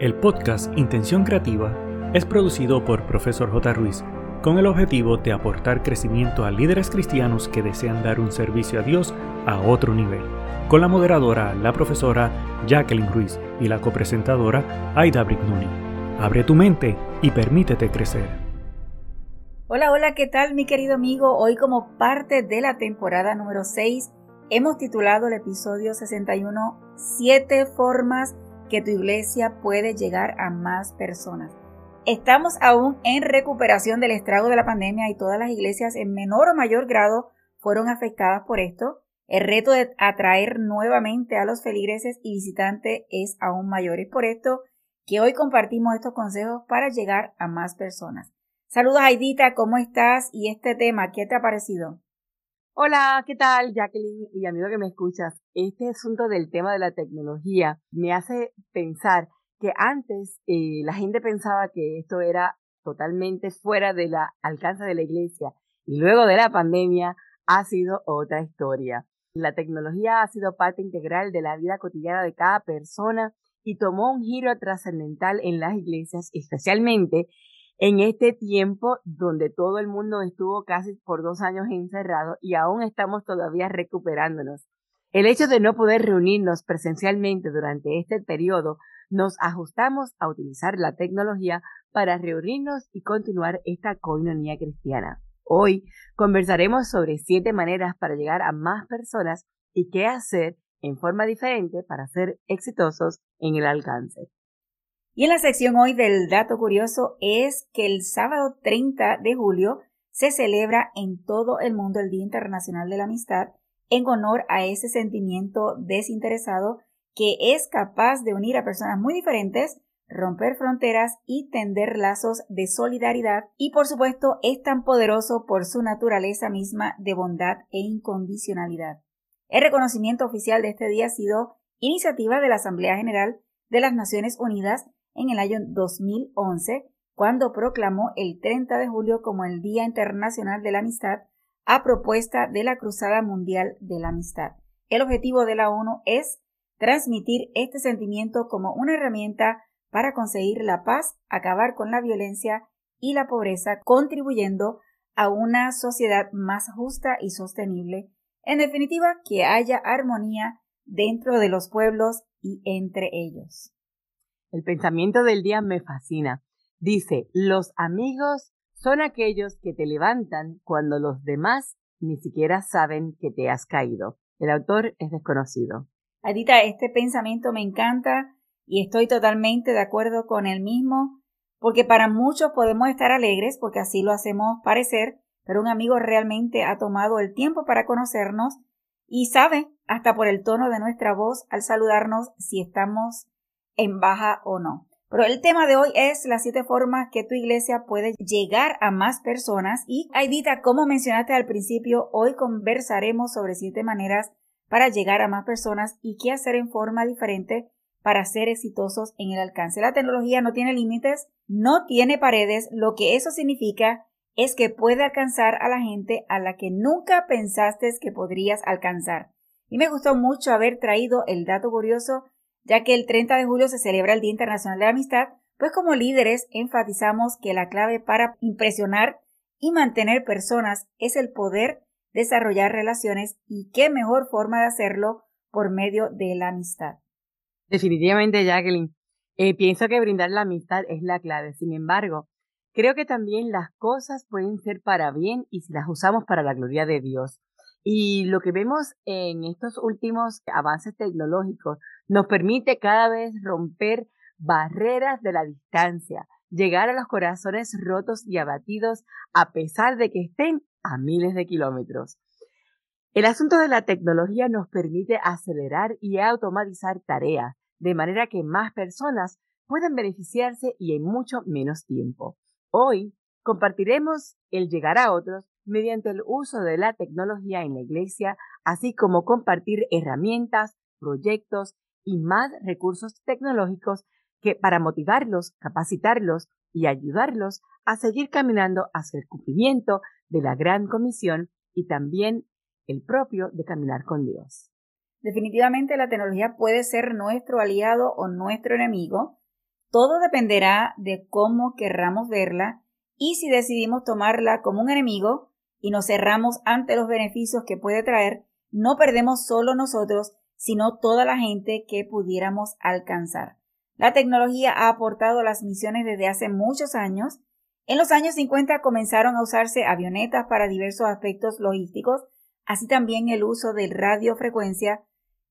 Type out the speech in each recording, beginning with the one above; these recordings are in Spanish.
El podcast Intención Creativa es producido por Profesor J. Ruiz con el objetivo de aportar crecimiento a líderes cristianos que desean dar un servicio a Dios a otro nivel, con la moderadora, la profesora Jacqueline Ruiz y la copresentadora Aida Brignoni. Abre tu mente y permítete crecer. Hola, hola, ¿qué tal mi querido amigo? Hoy como parte de la temporada número 6 hemos titulado el episodio 61 Siete formas que tu iglesia puede llegar a más personas. Estamos aún en recuperación del estrago de la pandemia y todas las iglesias en menor o mayor grado fueron afectadas por esto. El reto de atraer nuevamente a los feligreses y visitantes es aún mayor. Es por esto que hoy compartimos estos consejos para llegar a más personas. Saludos Aidita, ¿cómo estás? Y este tema, ¿qué te ha parecido? Hola, ¿qué tal Jacqueline y amigo que me escuchas? Este asunto del tema de la tecnología me hace pensar que antes eh, la gente pensaba que esto era totalmente fuera del alcance de la iglesia y luego de la pandemia ha sido otra historia. La tecnología ha sido parte integral de la vida cotidiana de cada persona y tomó un giro trascendental en las iglesias, especialmente en este tiempo donde todo el mundo estuvo casi por dos años encerrado y aún estamos todavía recuperándonos. El hecho de no poder reunirnos presencialmente durante este periodo, nos ajustamos a utilizar la tecnología para reunirnos y continuar esta coinonía cristiana. Hoy conversaremos sobre siete maneras para llegar a más personas y qué hacer en forma diferente para ser exitosos en el alcance. Y en la sección hoy del dato curioso es que el sábado 30 de julio se celebra en todo el mundo el Día Internacional de la Amistad en honor a ese sentimiento desinteresado que es capaz de unir a personas muy diferentes, romper fronteras y tender lazos de solidaridad y por supuesto es tan poderoso por su naturaleza misma de bondad e incondicionalidad. El reconocimiento oficial de este día ha sido iniciativa de la Asamblea General de las Naciones Unidas en el año 2011, cuando proclamó el 30 de julio como el Día Internacional de la Amistad a propuesta de la Cruzada Mundial de la Amistad. El objetivo de la ONU es transmitir este sentimiento como una herramienta para conseguir la paz, acabar con la violencia y la pobreza, contribuyendo a una sociedad más justa y sostenible. En definitiva, que haya armonía dentro de los pueblos y entre ellos. El pensamiento del día me fascina. Dice, los amigos son aquellos que te levantan cuando los demás ni siquiera saben que te has caído. El autor es desconocido. Adita, este pensamiento me encanta y estoy totalmente de acuerdo con el mismo, porque para muchos podemos estar alegres porque así lo hacemos parecer, pero un amigo realmente ha tomado el tiempo para conocernos y sabe, hasta por el tono de nuestra voz al saludarnos, si estamos en baja o no. Pero el tema de hoy es las siete formas que tu iglesia puede llegar a más personas. Y Aidita, como mencionaste al principio, hoy conversaremos sobre siete maneras para llegar a más personas y qué hacer en forma diferente para ser exitosos en el alcance. La tecnología no tiene límites, no tiene paredes, lo que eso significa es que puede alcanzar a la gente a la que nunca pensaste que podrías alcanzar. Y me gustó mucho haber traído el dato curioso ya que el 30 de julio se celebra el Día Internacional de la Amistad, pues como líderes enfatizamos que la clave para impresionar y mantener personas es el poder desarrollar relaciones y qué mejor forma de hacerlo por medio de la amistad. Definitivamente, Jacqueline. Eh, pienso que brindar la amistad es la clave. Sin embargo, creo que también las cosas pueden ser para bien y si las usamos para la gloria de Dios. Y lo que vemos en estos últimos avances tecnológicos nos permite cada vez romper barreras de la distancia, llegar a los corazones rotos y abatidos a pesar de que estén a miles de kilómetros. El asunto de la tecnología nos permite acelerar y automatizar tareas, de manera que más personas pueden beneficiarse y en mucho menos tiempo. Hoy compartiremos el llegar a otros mediante el uso de la tecnología en la iglesia, así como compartir herramientas, proyectos y más recursos tecnológicos que para motivarlos, capacitarlos y ayudarlos a seguir caminando hacia el cumplimiento de la gran comisión y también el propio de caminar con Dios. Definitivamente la tecnología puede ser nuestro aliado o nuestro enemigo. Todo dependerá de cómo querramos verla y si decidimos tomarla como un enemigo y nos cerramos ante los beneficios que puede traer, no perdemos solo nosotros, sino toda la gente que pudiéramos alcanzar. La tecnología ha aportado las misiones desde hace muchos años. En los años 50 comenzaron a usarse avionetas para diversos aspectos logísticos, así también el uso de radiofrecuencia,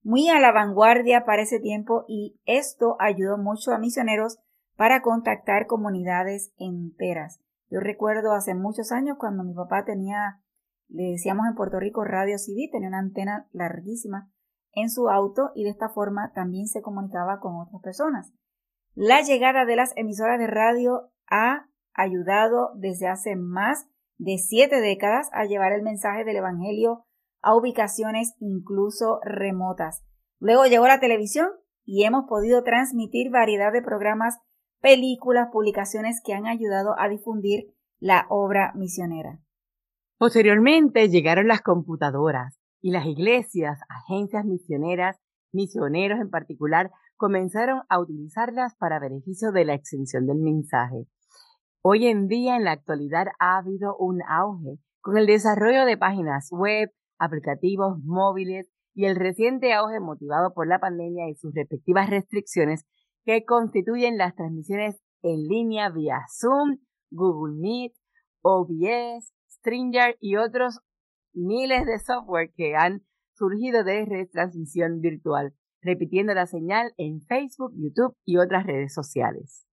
muy a la vanguardia para ese tiempo y esto ayudó mucho a misioneros para contactar comunidades enteras. Yo recuerdo hace muchos años cuando mi papá tenía, le decíamos en Puerto Rico Radio CD, tenía una antena larguísima en su auto y de esta forma también se comunicaba con otras personas. La llegada de las emisoras de radio ha ayudado desde hace más de siete décadas a llevar el mensaje del Evangelio a ubicaciones incluso remotas. Luego llegó la televisión y hemos podido transmitir variedad de programas, películas, publicaciones que han ayudado a difundir la obra misionera. Posteriormente llegaron las computadoras y las iglesias, agencias misioneras, misioneros en particular, comenzaron a utilizarlas para beneficio de la extensión del mensaje. Hoy en día, en la actualidad, ha habido un auge con el desarrollo de páginas web, aplicativos móviles y el reciente auge motivado por la pandemia y sus respectivas restricciones que constituyen las transmisiones en línea vía Zoom, Google Meet, OBS, Stringer y otros miles de software que han surgido de retransmisión virtual, repitiendo la señal en Facebook, YouTube y otras redes sociales.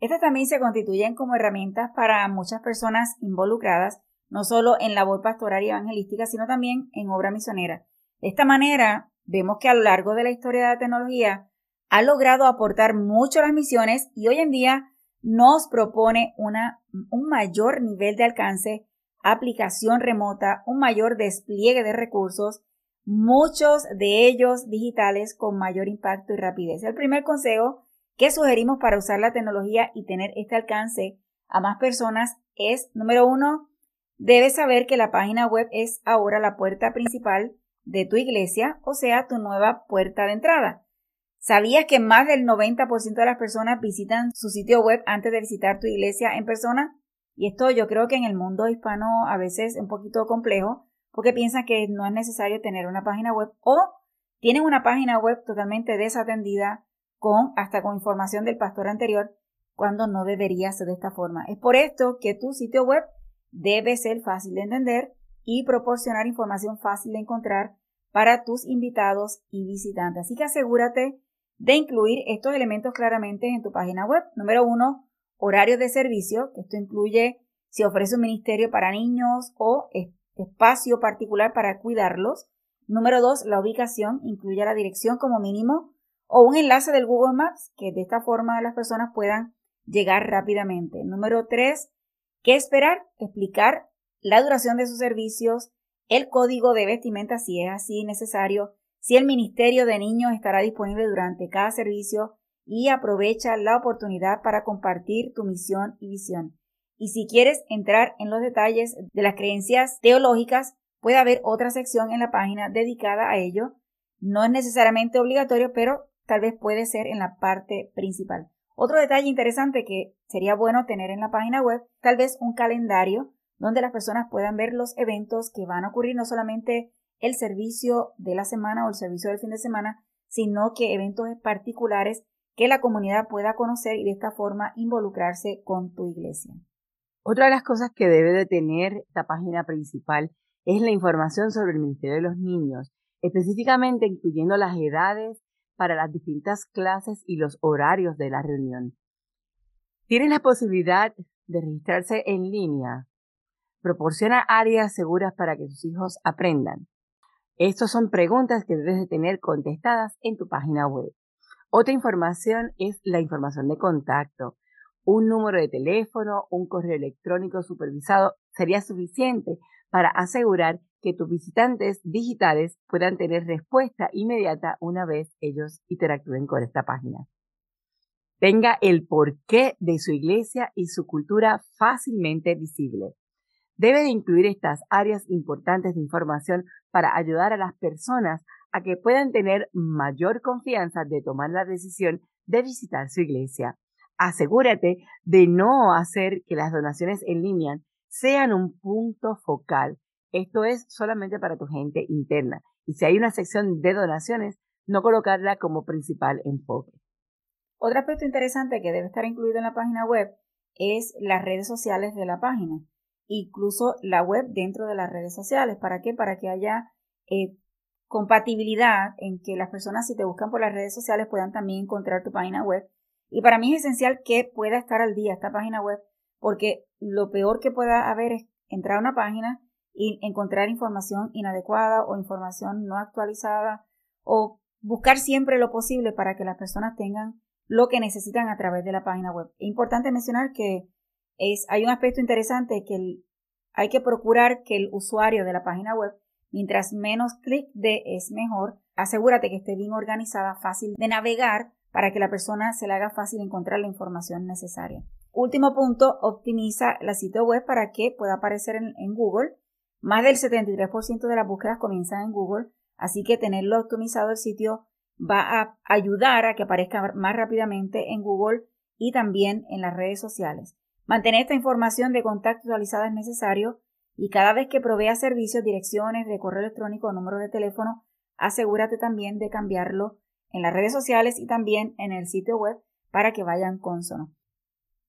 Estas también se constituyen como herramientas para muchas personas involucradas no solo en labor pastoral y evangelística, sino también en obra misionera. De esta manera, vemos que a lo largo de la historia de la tecnología ha logrado aportar mucho a las misiones y hoy en día nos propone una, un mayor nivel de alcance, aplicación remota, un mayor despliegue de recursos, muchos de ellos digitales con mayor impacto y rapidez. El primer consejo que sugerimos para usar la tecnología y tener este alcance a más personas es, número uno, Debes saber que la página web es ahora la puerta principal de tu iglesia, o sea, tu nueva puerta de entrada. ¿Sabías que más del 90% de las personas visitan su sitio web antes de visitar tu iglesia en persona? Y esto yo creo que en el mundo hispano a veces es un poquito complejo porque piensan que no es necesario tener una página web o tienen una página web totalmente desatendida con hasta con información del pastor anterior cuando no debería ser de esta forma. Es por esto que tu sitio web debe ser fácil de entender y proporcionar información fácil de encontrar para tus invitados y visitantes. Así que asegúrate de incluir estos elementos claramente en tu página web. Número uno, horarios de servicio, que esto incluye si ofrece un ministerio para niños o espacio particular para cuidarlos. Número dos, la ubicación, incluye la dirección como mínimo o un enlace del Google Maps, que de esta forma las personas puedan llegar rápidamente. Número tres, ¿Qué esperar? Explicar la duración de sus servicios, el código de vestimenta si es así necesario, si el Ministerio de Niños estará disponible durante cada servicio y aprovecha la oportunidad para compartir tu misión y visión. Y si quieres entrar en los detalles de las creencias teológicas, puede haber otra sección en la página dedicada a ello. No es necesariamente obligatorio, pero tal vez puede ser en la parte principal. Otro detalle interesante que sería bueno tener en la página web, tal vez un calendario donde las personas puedan ver los eventos que van a ocurrir, no solamente el servicio de la semana o el servicio del fin de semana, sino que eventos particulares que la comunidad pueda conocer y de esta forma involucrarse con tu iglesia. Otra de las cosas que debe de tener esta página principal es la información sobre el Ministerio de los Niños, específicamente incluyendo las edades para las distintas clases y los horarios de la reunión. Tienen la posibilidad de registrarse en línea. Proporciona áreas seguras para que sus hijos aprendan. Estas son preguntas que debes de tener contestadas en tu página web. Otra información es la información de contacto. Un número de teléfono, un correo electrónico supervisado sería suficiente para asegurar que tus visitantes digitales puedan tener respuesta inmediata una vez ellos interactúen con esta página. Tenga el porqué de su iglesia y su cultura fácilmente visible. Debe de incluir estas áreas importantes de información para ayudar a las personas a que puedan tener mayor confianza de tomar la decisión de visitar su iglesia. asegúrate de no hacer que las donaciones en línea sean un punto focal. Esto es solamente para tu gente interna. Y si hay una sección de donaciones, no colocarla como principal enfoque. Otro aspecto interesante que debe estar incluido en la página web es las redes sociales de la página, incluso la web dentro de las redes sociales. ¿Para qué? Para que haya eh, compatibilidad en que las personas si te buscan por las redes sociales puedan también encontrar tu página web. Y para mí es esencial que pueda estar al día esta página web porque lo peor que pueda haber es entrar a una página y encontrar información inadecuada o información no actualizada o buscar siempre lo posible para que las personas tengan lo que necesitan a través de la página web. Es importante mencionar que es, hay un aspecto interesante que hay que procurar que el usuario de la página web Mientras menos clic de es mejor. Asegúrate que esté bien organizada, fácil de navegar para que la persona se le haga fácil encontrar la información necesaria. Último punto, optimiza la sitio web para que pueda aparecer en, en Google. Más del 73% de las búsquedas comienzan en Google, así que tenerlo optimizado el sitio va a ayudar a que aparezca más rápidamente en Google y también en las redes sociales. Mantener esta información de contacto actualizada es necesario y cada vez que provea servicios, direcciones de correo electrónico o número de teléfono, asegúrate también de cambiarlo en las redes sociales y también en el sitio web para que vayan consono.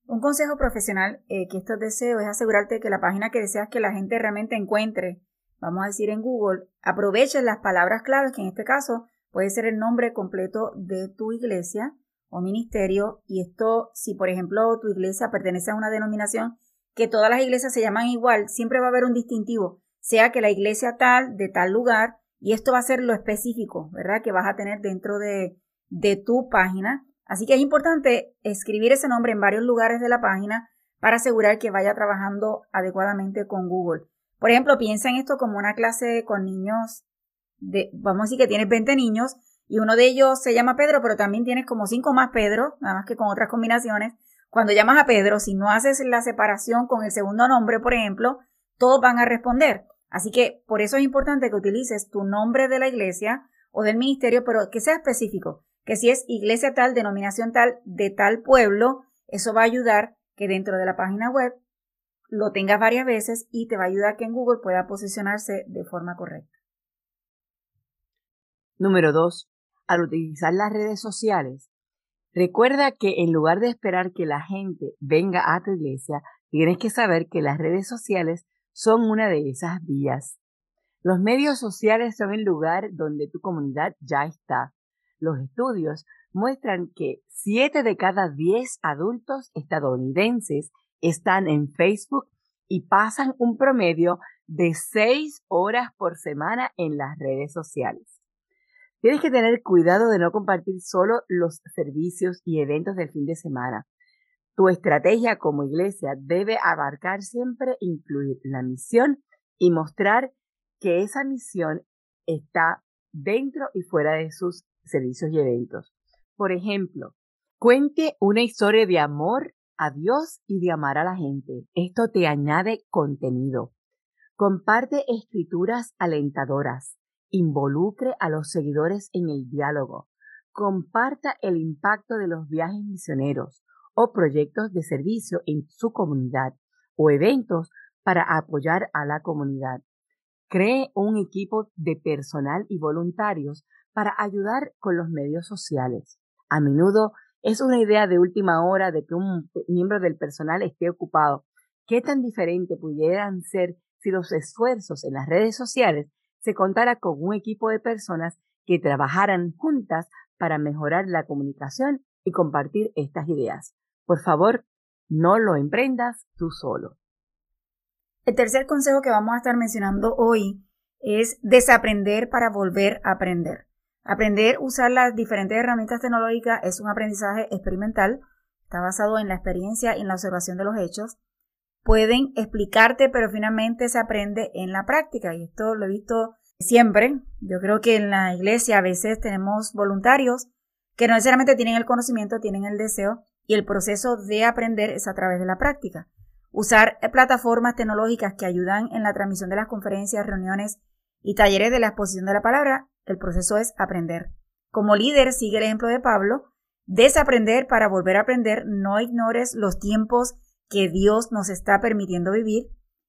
Un consejo profesional eh, que esto deseo es asegurarte que la página que deseas que la gente realmente encuentre, vamos a decir en Google, aproveches las palabras claves, que en este caso puede ser el nombre completo de tu iglesia o ministerio. Y esto, si por ejemplo tu iglesia pertenece a una denominación que todas las iglesias se llaman igual, siempre va a haber un distintivo, sea que la iglesia tal, de tal lugar, y esto va a ser lo específico, ¿verdad? Que vas a tener dentro de, de tu página. Así que es importante escribir ese nombre en varios lugares de la página para asegurar que vaya trabajando adecuadamente con Google. Por ejemplo, piensa en esto como una clase con niños, de, vamos a decir que tienes 20 niños y uno de ellos se llama Pedro, pero también tienes como 5 más Pedro, nada más que con otras combinaciones. Cuando llamas a Pedro, si no haces la separación con el segundo nombre, por ejemplo, todos van a responder. Así que por eso es importante que utilices tu nombre de la iglesia o del ministerio, pero que sea específico, que si es iglesia tal, denominación tal, de tal pueblo, eso va a ayudar que dentro de la página web lo tengas varias veces y te va a ayudar que en Google pueda posicionarse de forma correcta. Número 2. Al utilizar las redes sociales, Recuerda que en lugar de esperar que la gente venga a tu iglesia, tienes que saber que las redes sociales son una de esas vías. Los medios sociales son el lugar donde tu comunidad ya está. Los estudios muestran que 7 de cada 10 adultos estadounidenses están en Facebook y pasan un promedio de 6 horas por semana en las redes sociales. Tienes que tener cuidado de no compartir solo los servicios y eventos del fin de semana. Tu estrategia como iglesia debe abarcar siempre incluir la misión y mostrar que esa misión está dentro y fuera de sus servicios y eventos. Por ejemplo, cuente una historia de amor a Dios y de amar a la gente. Esto te añade contenido. Comparte escrituras alentadoras involucre a los seguidores en el diálogo, comparta el impacto de los viajes misioneros o proyectos de servicio en su comunidad o eventos para apoyar a la comunidad. Cree un equipo de personal y voluntarios para ayudar con los medios sociales. A menudo es una idea de última hora de que un miembro del personal esté ocupado. ¿Qué tan diferente pudieran ser si los esfuerzos en las redes sociales se contara con un equipo de personas que trabajaran juntas para mejorar la comunicación y compartir estas ideas. Por favor, no lo emprendas tú solo. El tercer consejo que vamos a estar mencionando hoy es desaprender para volver a aprender. Aprender a usar las diferentes herramientas tecnológicas es un aprendizaje experimental, está basado en la experiencia y en la observación de los hechos pueden explicarte, pero finalmente se aprende en la práctica. Y esto lo he visto siempre. Yo creo que en la iglesia a veces tenemos voluntarios que no necesariamente tienen el conocimiento, tienen el deseo y el proceso de aprender es a través de la práctica. Usar plataformas tecnológicas que ayudan en la transmisión de las conferencias, reuniones y talleres de la exposición de la palabra, el proceso es aprender. Como líder, sigue el ejemplo de Pablo desaprender para volver a aprender, no ignores los tiempos que Dios nos está permitiendo vivir,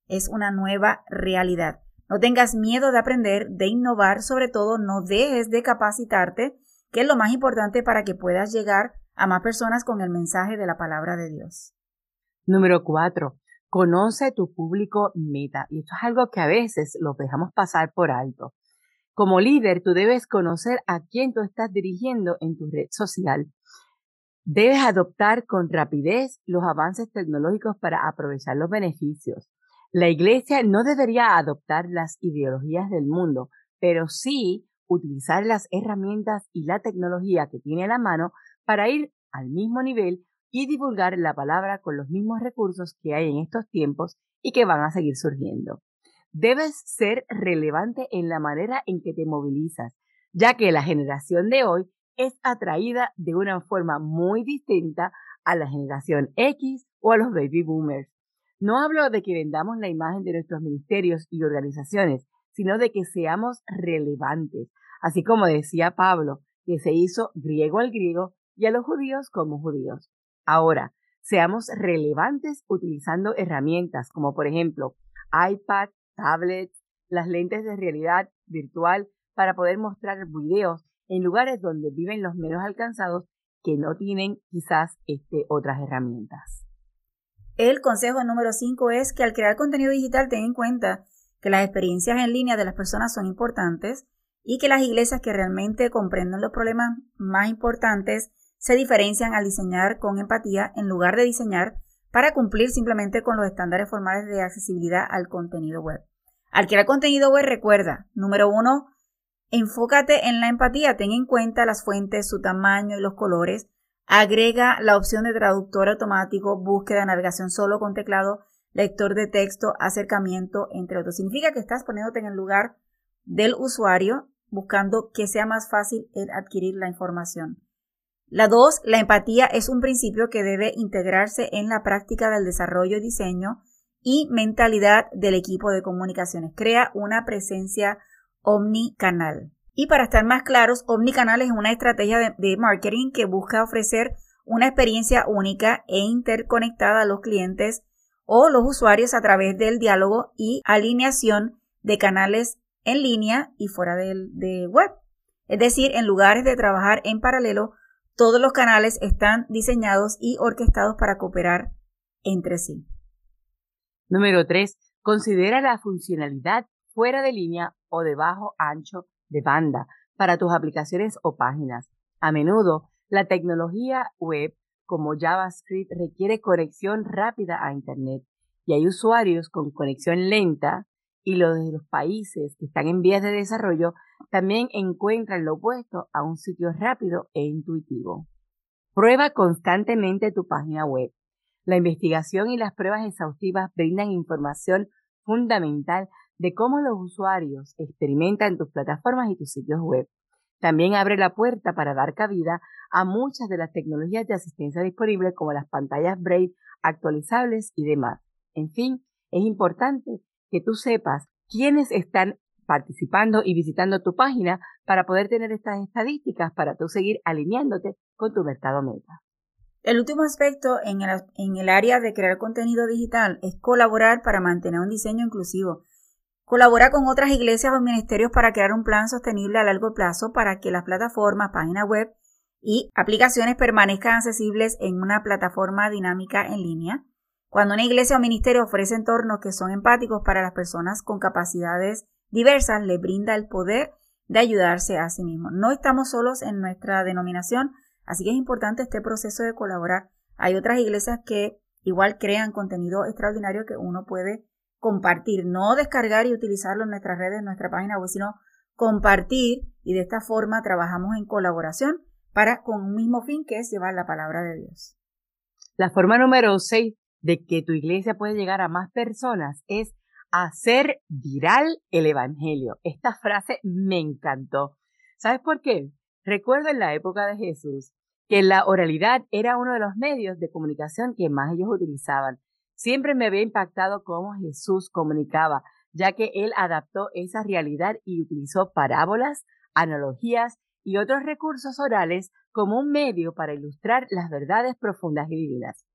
es una nueva realidad. No tengas miedo de aprender, de innovar, sobre todo no dejes de capacitarte, que es lo más importante para que puedas llegar a más personas con el mensaje de la palabra de Dios. Número cuatro, conoce tu público meta. Y esto es algo que a veces lo dejamos pasar por alto. Como líder, tú debes conocer a quién tú estás dirigiendo en tu red social. Debes adoptar con rapidez los avances tecnológicos para aprovechar los beneficios. La iglesia no debería adoptar las ideologías del mundo, pero sí utilizar las herramientas y la tecnología que tiene a la mano para ir al mismo nivel y divulgar la palabra con los mismos recursos que hay en estos tiempos y que van a seguir surgiendo. Debes ser relevante en la manera en que te movilizas, ya que la generación de hoy es atraída de una forma muy distinta a la generación X o a los baby boomers. No hablo de que vendamos la imagen de nuestros ministerios y organizaciones, sino de que seamos relevantes, así como decía Pablo, que se hizo griego al griego y a los judíos como judíos. Ahora, seamos relevantes utilizando herramientas como por ejemplo iPad, tablets, las lentes de realidad virtual para poder mostrar videos en lugares donde viven los menos alcanzados que no tienen quizás este, otras herramientas. El consejo número 5 es que al crear contenido digital ten en cuenta que las experiencias en línea de las personas son importantes y que las iglesias que realmente comprenden los problemas más importantes se diferencian al diseñar con empatía en lugar de diseñar para cumplir simplemente con los estándares formales de accesibilidad al contenido web. Al crear contenido web recuerda, número uno, enfócate en la empatía, ten en cuenta las fuentes, su tamaño y los colores, Agrega la opción de traductor automático, búsqueda, navegación solo con teclado, lector de texto, acercamiento, entre otros. Significa que estás poniéndote en el lugar del usuario buscando que sea más fácil el adquirir la información. La dos, la empatía es un principio que debe integrarse en la práctica del desarrollo diseño y mentalidad del equipo de comunicaciones. Crea una presencia omnicanal. Y para estar más claros, Omnicanal es una estrategia de, marketing que busca ofrecer una experiencia única e interconectada a los clientes o los usuarios a través del diálogo y alineación de canales en línea y fuera de web. Es decir, en lugares de trabajar en paralelo, todos los canales están diseñados y orquestados para cooperar entre sí. Número 3. Considera la funcionalidad fuera de línea o de bajo ancho de banda para tus aplicaciones o páginas. A menudo, la tecnología web como JavaScript requiere conexión rápida a Internet y hay usuarios con conexión lenta y los de los países que están en vías de desarrollo también encuentran lo opuesto a un sitio rápido e intuitivo. Prueba constantemente tu página web. La investigación y las pruebas exhaustivas brindan información fundamental de cómo los usuarios experimentan tus plataformas y tus sitios web. También abre la puerta para dar cabida a muchas de las tecnologías de asistencia disponibles como las pantallas Braille actualizables y demás. En fin, es importante que tú sepas quiénes están participando y visitando tu página para poder tener estas estadísticas para tú seguir alineándote con tu mercado meta. El último aspecto en el, en el área de crear contenido digital es colaborar para mantener un diseño inclusivo Colabora con otras iglesias o ministerios para crear un plan sostenible a largo plazo para que las plataformas, páginas web y aplicaciones permanezcan accesibles en una plataforma dinámica en línea. Cuando una iglesia o ministerio ofrece entornos que son empáticos para las personas con capacidades diversas, le brinda el poder de ayudarse a sí mismo. No estamos solos en nuestra denominación, así que es importante este proceso de colaborar. Hay otras iglesias que igual crean contenido extraordinario que uno puede compartir, no descargar y utilizarlo en nuestras redes, en nuestra página web, sino compartir y de esta forma trabajamos en colaboración para con un mismo fin que es llevar la palabra de Dios. La forma número 6 de que tu iglesia puede llegar a más personas es hacer viral el evangelio. Esta frase me encantó. ¿Sabes por qué? Recuerdo en la época de Jesús que la oralidad era uno de los medios de comunicación que más ellos utilizaban. Siempre me había impactado cómo Jesús comunicaba, ya que él adaptó esa realidad y utilizó parábolas, analogías y otros recursos orales como un medio para ilustrar las verdades profundas y divinas.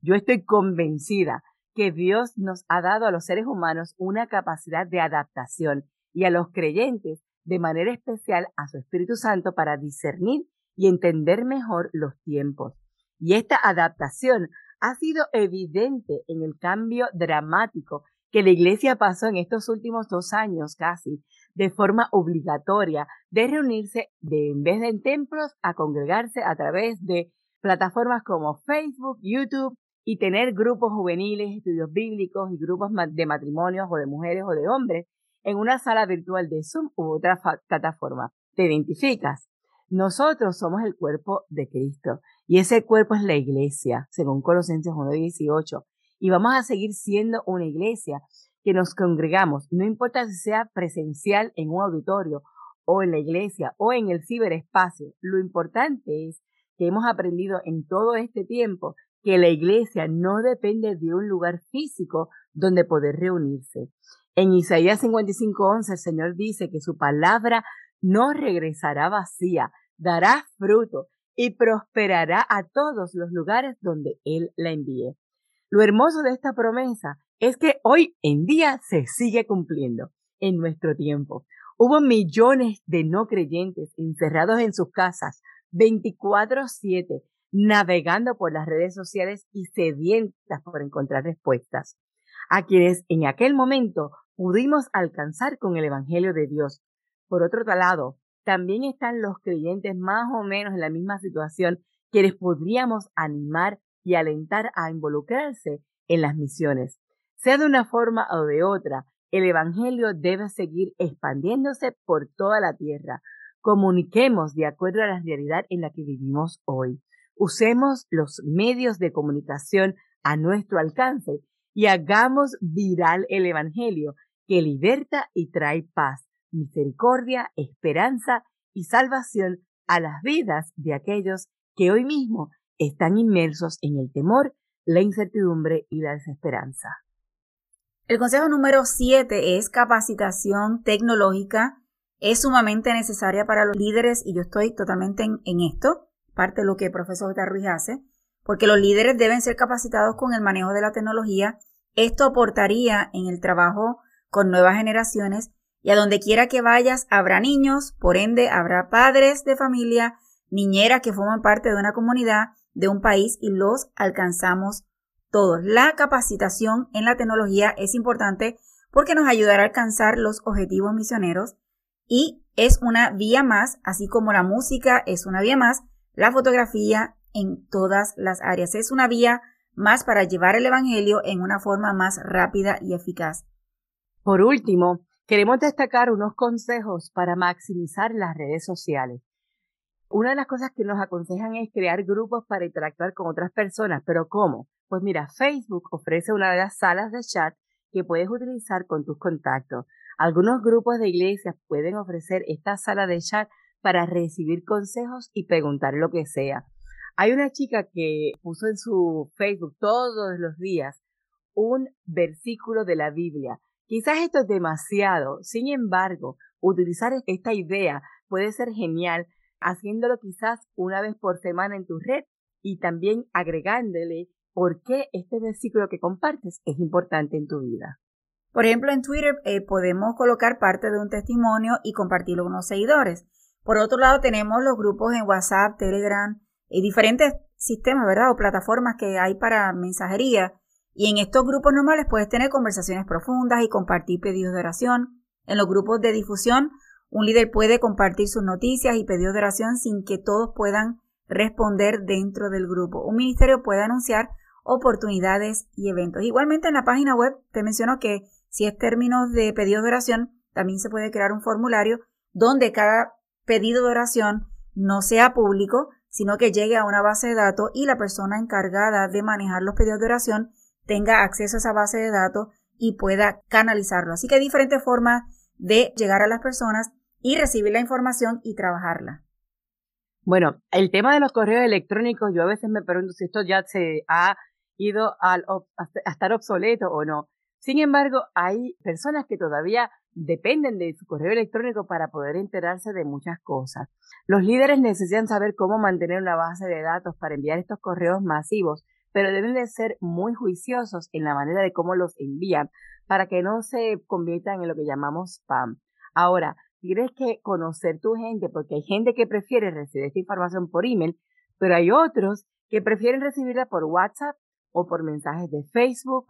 Yo estoy convencida que Dios nos ha dado a los seres humanos una capacidad de adaptación y a los creyentes de manera especial a su Espíritu Santo para discernir y entender mejor los tiempos. Y esta adaptación ha sido evidente en el cambio dramático que la Iglesia pasó en estos últimos dos años casi de forma obligatoria de reunirse de en vez de en templos a congregarse a través de plataformas como Facebook, YouTube y tener grupos juveniles, estudios bíblicos y grupos de matrimonios o de mujeres o de hombres en una sala virtual de Zoom u otra plataforma. Te identificas. Nosotros somos el cuerpo de Cristo y ese cuerpo es la iglesia, según Colosenses 1.18 y vamos a seguir siendo una iglesia que nos congregamos, no importa si sea presencial en un auditorio o en la iglesia o en el ciberespacio, lo importante es que hemos aprendido en todo este tiempo que la iglesia no depende de un lugar físico donde poder reunirse. En Isaías 55:11 el Señor dice que su palabra no regresará vacía, dará fruto y prosperará a todos los lugares donde Él la envíe. Lo hermoso de esta promesa es que hoy en día se sigue cumpliendo en nuestro tiempo. Hubo millones de no creyentes encerrados en sus casas 24/7, navegando por las redes sociales y sedientas por encontrar respuestas, a quienes en aquel momento pudimos alcanzar con el Evangelio de Dios. Por otro lado, también están los creyentes más o menos en la misma situación, quienes podríamos animar y alentar a involucrarse en las misiones. Sea de una forma o de otra, el Evangelio debe seguir expandiéndose por toda la tierra. Comuniquemos de acuerdo a la realidad en la que vivimos hoy. Usemos los medios de comunicación a nuestro alcance y hagamos viral el Evangelio que liberta y trae paz, misericordia, esperanza y salvación a las vidas de aquellos que hoy mismo están inmersos en el temor, la incertidumbre y la desesperanza. El consejo número 7 es capacitación tecnológica. Es sumamente necesaria para los líderes y yo estoy totalmente en, esto, parte de lo que el profesor J. Ruiz hace, porque los líderes deben ser capacitados con el manejo de la tecnología. Esto aportaría en el trabajo con nuevas generaciones y a donde quiera que vayas habrá niños, por ende habrá padres de familia, niñeras que forman parte de una comunidad de un país y los alcanzamos todos. La capacitación en la tecnología es importante porque nos ayudará a alcanzar los objetivos misioneros y es una vía más, así como la música es una vía más, la fotografía en todas las áreas es una vía más para llevar el Evangelio en una forma más rápida y eficaz. Por último, queremos destacar unos consejos para maximizar las redes sociales. Una de las cosas que nos aconsejan es crear grupos para interactuar con otras personas, pero ¿cómo? Pues mira, Facebook ofrece una de las salas de chat que puedes utilizar con tus contactos. Algunos grupos de iglesias pueden ofrecer esta sala de chat para recibir consejos y preguntar lo que sea. Hay una chica que puso en su Facebook todos los días un versículo de la Biblia. Quizás esto es demasiado, sin embargo, utilizar esta idea puede ser genial haciéndolo quizás una vez por semana en tu red y también agregándole por qué este versículo que compartes es importante en tu vida. Por ejemplo, en Twitter eh, podemos colocar parte de un testimonio y compartirlo con los seguidores. Por otro lado, tenemos los grupos en WhatsApp, Telegram y diferentes sistemas, ¿verdad? O plataformas que hay para mensajería. Y en estos grupos normales puedes tener conversaciones profundas y compartir pedidos de oración. En los grupos de difusión un líder puede compartir sus noticias y pedidos de oración sin que todos puedan responder dentro del grupo. Un ministerio puede anunciar oportunidades y eventos. Igualmente en la página web te menciono que si es términos de pedidos de oración, también se puede crear un formulario donde cada pedido de oración no sea público, sino que llegue a una base de datos y la persona encargada de manejar los pedidos de oración tenga acceso a esa base de datos y pueda canalizarlo. Así que hay diferentes formas de llegar a las personas y recibir la información y trabajarla. Bueno, el tema de los correos electrónicos, yo a veces me pregunto si esto ya se ha ido a estar obsoleto o no. Sin embargo, hay personas que todavía dependen de su correo electrónico para poder enterarse de muchas cosas. Los líderes necesitan saber cómo mantener una base de datos para enviar estos correos masivos, pero deben de ser muy juiciosos en la manera de cómo los envían para que no se conviertan en lo que llamamos spam. Ahora, tienes que conocer tu gente porque hay gente que prefiere recibir esta información por email, pero hay otros que prefieren recibirla por WhatsApp o por mensajes de Facebook.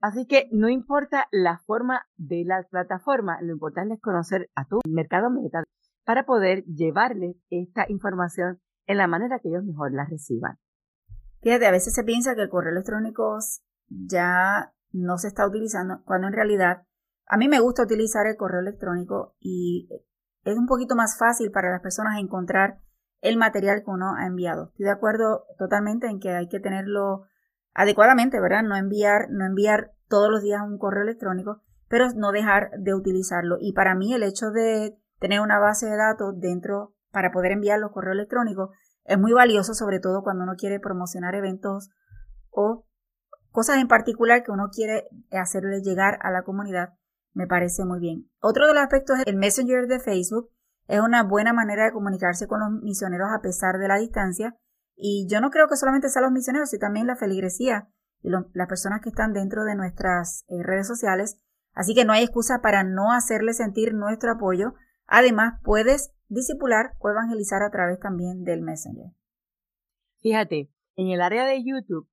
Así que no importa la forma de la plataforma, lo importante es conocer a tu mercado meta para poder llevarles esta información en la manera que ellos mejor la reciban. Fíjate, a veces se piensa que el correo electrónico ya no se está utilizando, cuando en realidad a mí me gusta utilizar el correo electrónico y es un poquito más fácil para las personas encontrar el material que uno ha enviado. Estoy de acuerdo totalmente en que hay que tenerlo adecuadamente, ¿verdad? No enviar, no enviar todos los días un correo electrónico, pero no dejar de utilizarlo. Y para mí el hecho de tener una base de datos dentro para poder enviar los correos electrónicos es muy valioso, sobre todo cuando uno quiere promocionar eventos o cosas en particular que uno quiere hacerle llegar a la comunidad. Me parece muy bien. Otro de los aspectos es el Messenger de Facebook. Es una buena manera de comunicarse con los misioneros a pesar de la distancia. Y yo no creo que solamente sean los misioneros, sino también la feligresía y las personas que están dentro de nuestras eh, redes sociales. Así que no hay excusa para no hacerle sentir nuestro apoyo. Además, puedes discipular o evangelizar a través también del Messenger. Fíjate, en el área de YouTube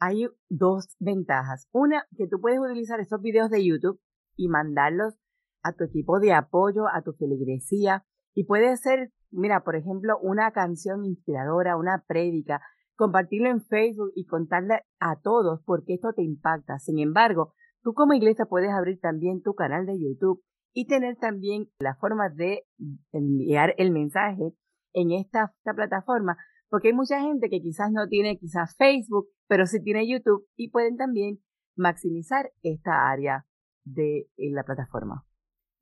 hay dos ventajas. Una, que tú puedes utilizar estos videos de YouTube y mandarlos a tu equipo de apoyo, a tu feligresía. Y puede ser, mira, por ejemplo, una canción inspiradora, una prédica, compartirlo en Facebook y contarle a todos porque esto te impacta. Sin embargo, tú como iglesia puedes abrir también tu canal de YouTube y tener también la forma de enviar el mensaje en esta, esta plataforma, porque hay mucha gente que quizás no tiene quizás Facebook, pero sí tiene YouTube y pueden también maximizar esta área de la plataforma.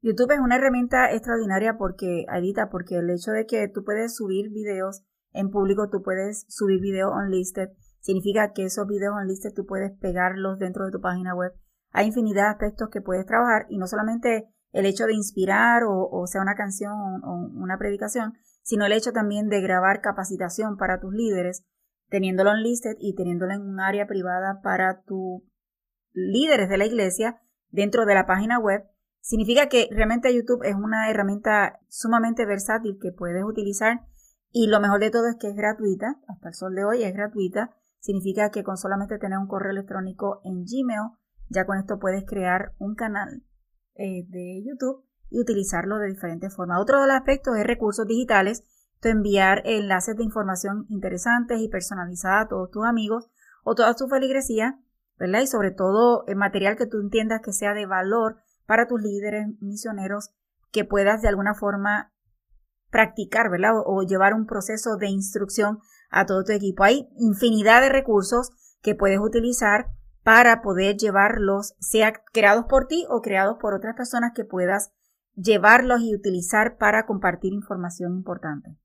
YouTube es una herramienta extraordinaria porque, Adita, porque el hecho de que tú puedes subir videos en público, tú puedes subir videos unlisted, significa que esos videos unlisted tú puedes pegarlos dentro de tu página web. Hay infinidad de aspectos que puedes trabajar y no solamente el hecho de inspirar o, sea una canción o, una predicación, sino el hecho también de grabar capacitación para tus líderes, teniéndolo unlisted y teniéndolo en un área privada para tus líderes de la iglesia dentro de la página web, significa que realmente YouTube es una herramienta sumamente versátil que puedes utilizar. Y lo mejor de todo es que es gratuita, hasta el sol de hoy es gratuita, significa que con solamente tener un correo electrónico en Gmail, ya con esto puedes crear un canal eh, de YouTube y utilizarlo de diferentes formas. Otro de los aspectos es recursos digitales, enviar enlaces de información interesantes y personalizadas a todos tus amigos o toda tu feligresía ¿verdad? Y sobre todo el material que tú entiendas que sea de valor para tus líderes misioneros, que puedas de alguna forma practicar, ¿verdad? O, llevar un proceso de instrucción a todo tu equipo. Hay infinidad de recursos que puedes utilizar para poder llevarlos, sea creados por ti o creados por otras personas que puedas llevarlos y utilizar para compartir información importante.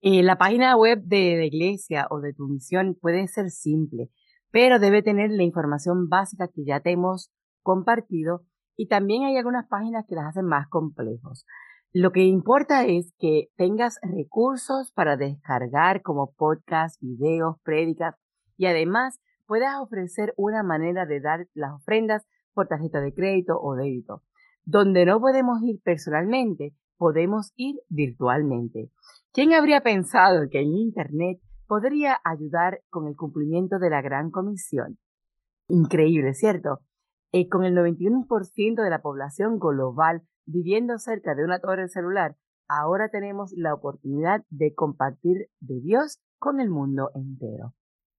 Eh, la página web de la iglesia o de tu misión puede ser simple pero debe tener la información básica que ya te hemos compartido y también hay algunas páginas que las hacen más complejos. Lo que importa es que tengas recursos para descargar como podcast, videos, prédicas y además puedas ofrecer una manera de dar las ofrendas por tarjeta de crédito o débito. Donde no podemos ir personalmente, podemos ir virtualmente. ¿Quién habría pensado que en Internet podría ayudar con el cumplimiento de la gran comisión. Increíble, ¿cierto? Eh, con el 91% de la población global viviendo cerca de una torre celular, ahora tenemos la oportunidad de compartir de Dios con el mundo entero.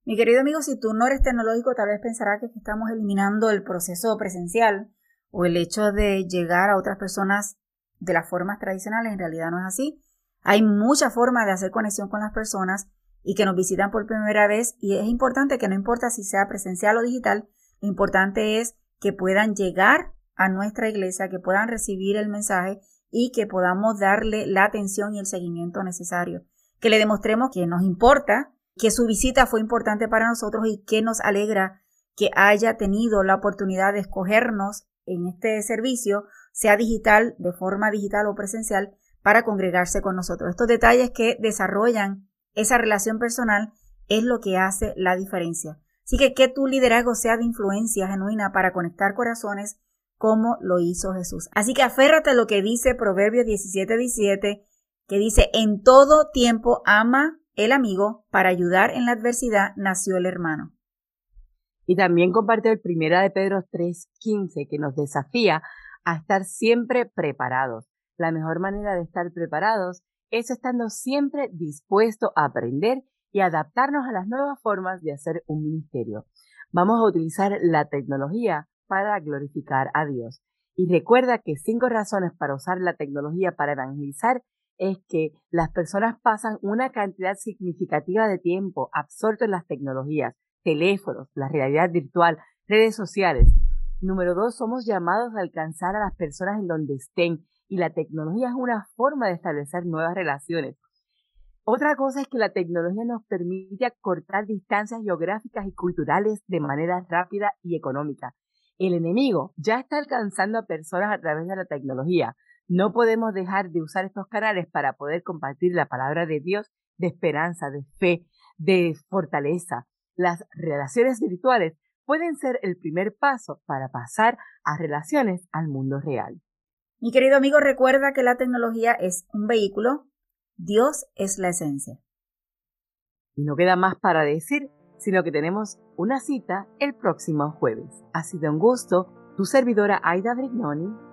Mi querido amigo, si tú no eres tecnológico, tal vez pensarás que estamos eliminando el proceso presencial o el hecho de llegar a otras personas de las formas tradicionales. En realidad no es así. Hay muchas formas de hacer conexión con las personas y que nos visitan por primera vez y es importante que no importa si sea presencial o digital, lo importante es que puedan llegar a nuestra iglesia, que puedan recibir el mensaje y que podamos darle la atención y el seguimiento necesario, que le demostremos que nos importa, que su visita fue importante para nosotros y que nos alegra que haya tenido la oportunidad de escogernos en este servicio sea digital, de forma digital o presencial, para congregarse con nosotros. Estos detalles que desarrollan esa relación personal es lo que hace la diferencia. Así que que tu liderazgo sea de influencia genuina para conectar corazones como lo hizo Jesús. Así que aférrate a lo que dice Proverbios 17, 17, que dice, en todo tiempo ama el amigo, para ayudar en la adversidad nació el hermano. Y también compartió el primera de Pedro 3:15 que nos desafía a estar siempre preparados. La mejor manera de estar preparados es estando siempre dispuesto a aprender y adaptarnos a las nuevas formas de hacer un ministerio. Vamos a utilizar la tecnología para glorificar a Dios. Y recuerda que cinco razones para usar la tecnología para evangelizar es que las personas pasan una cantidad significativa de tiempo absorto en las tecnologías, teléfonos, la realidad virtual, redes sociales. Número dos, somos llamados a alcanzar a las personas en donde estén y la tecnología es una forma de establecer nuevas relaciones. Otra cosa es que la tecnología nos permite acortar distancias geográficas y culturales de manera rápida y económica. El enemigo ya está alcanzando a personas a través de la tecnología. No podemos dejar de usar estos canales para poder compartir la palabra de Dios de esperanza, de fe, de fortaleza. Las relaciones virtuales pueden ser el primer paso para pasar a relaciones al mundo real. Mi querido amigo, recuerda que la tecnología es un vehículo Dios es la esencia. Y no queda más para decir, sino que tenemos una cita el próximo jueves. Ha sido un gusto, tu servidora Aida Brignoni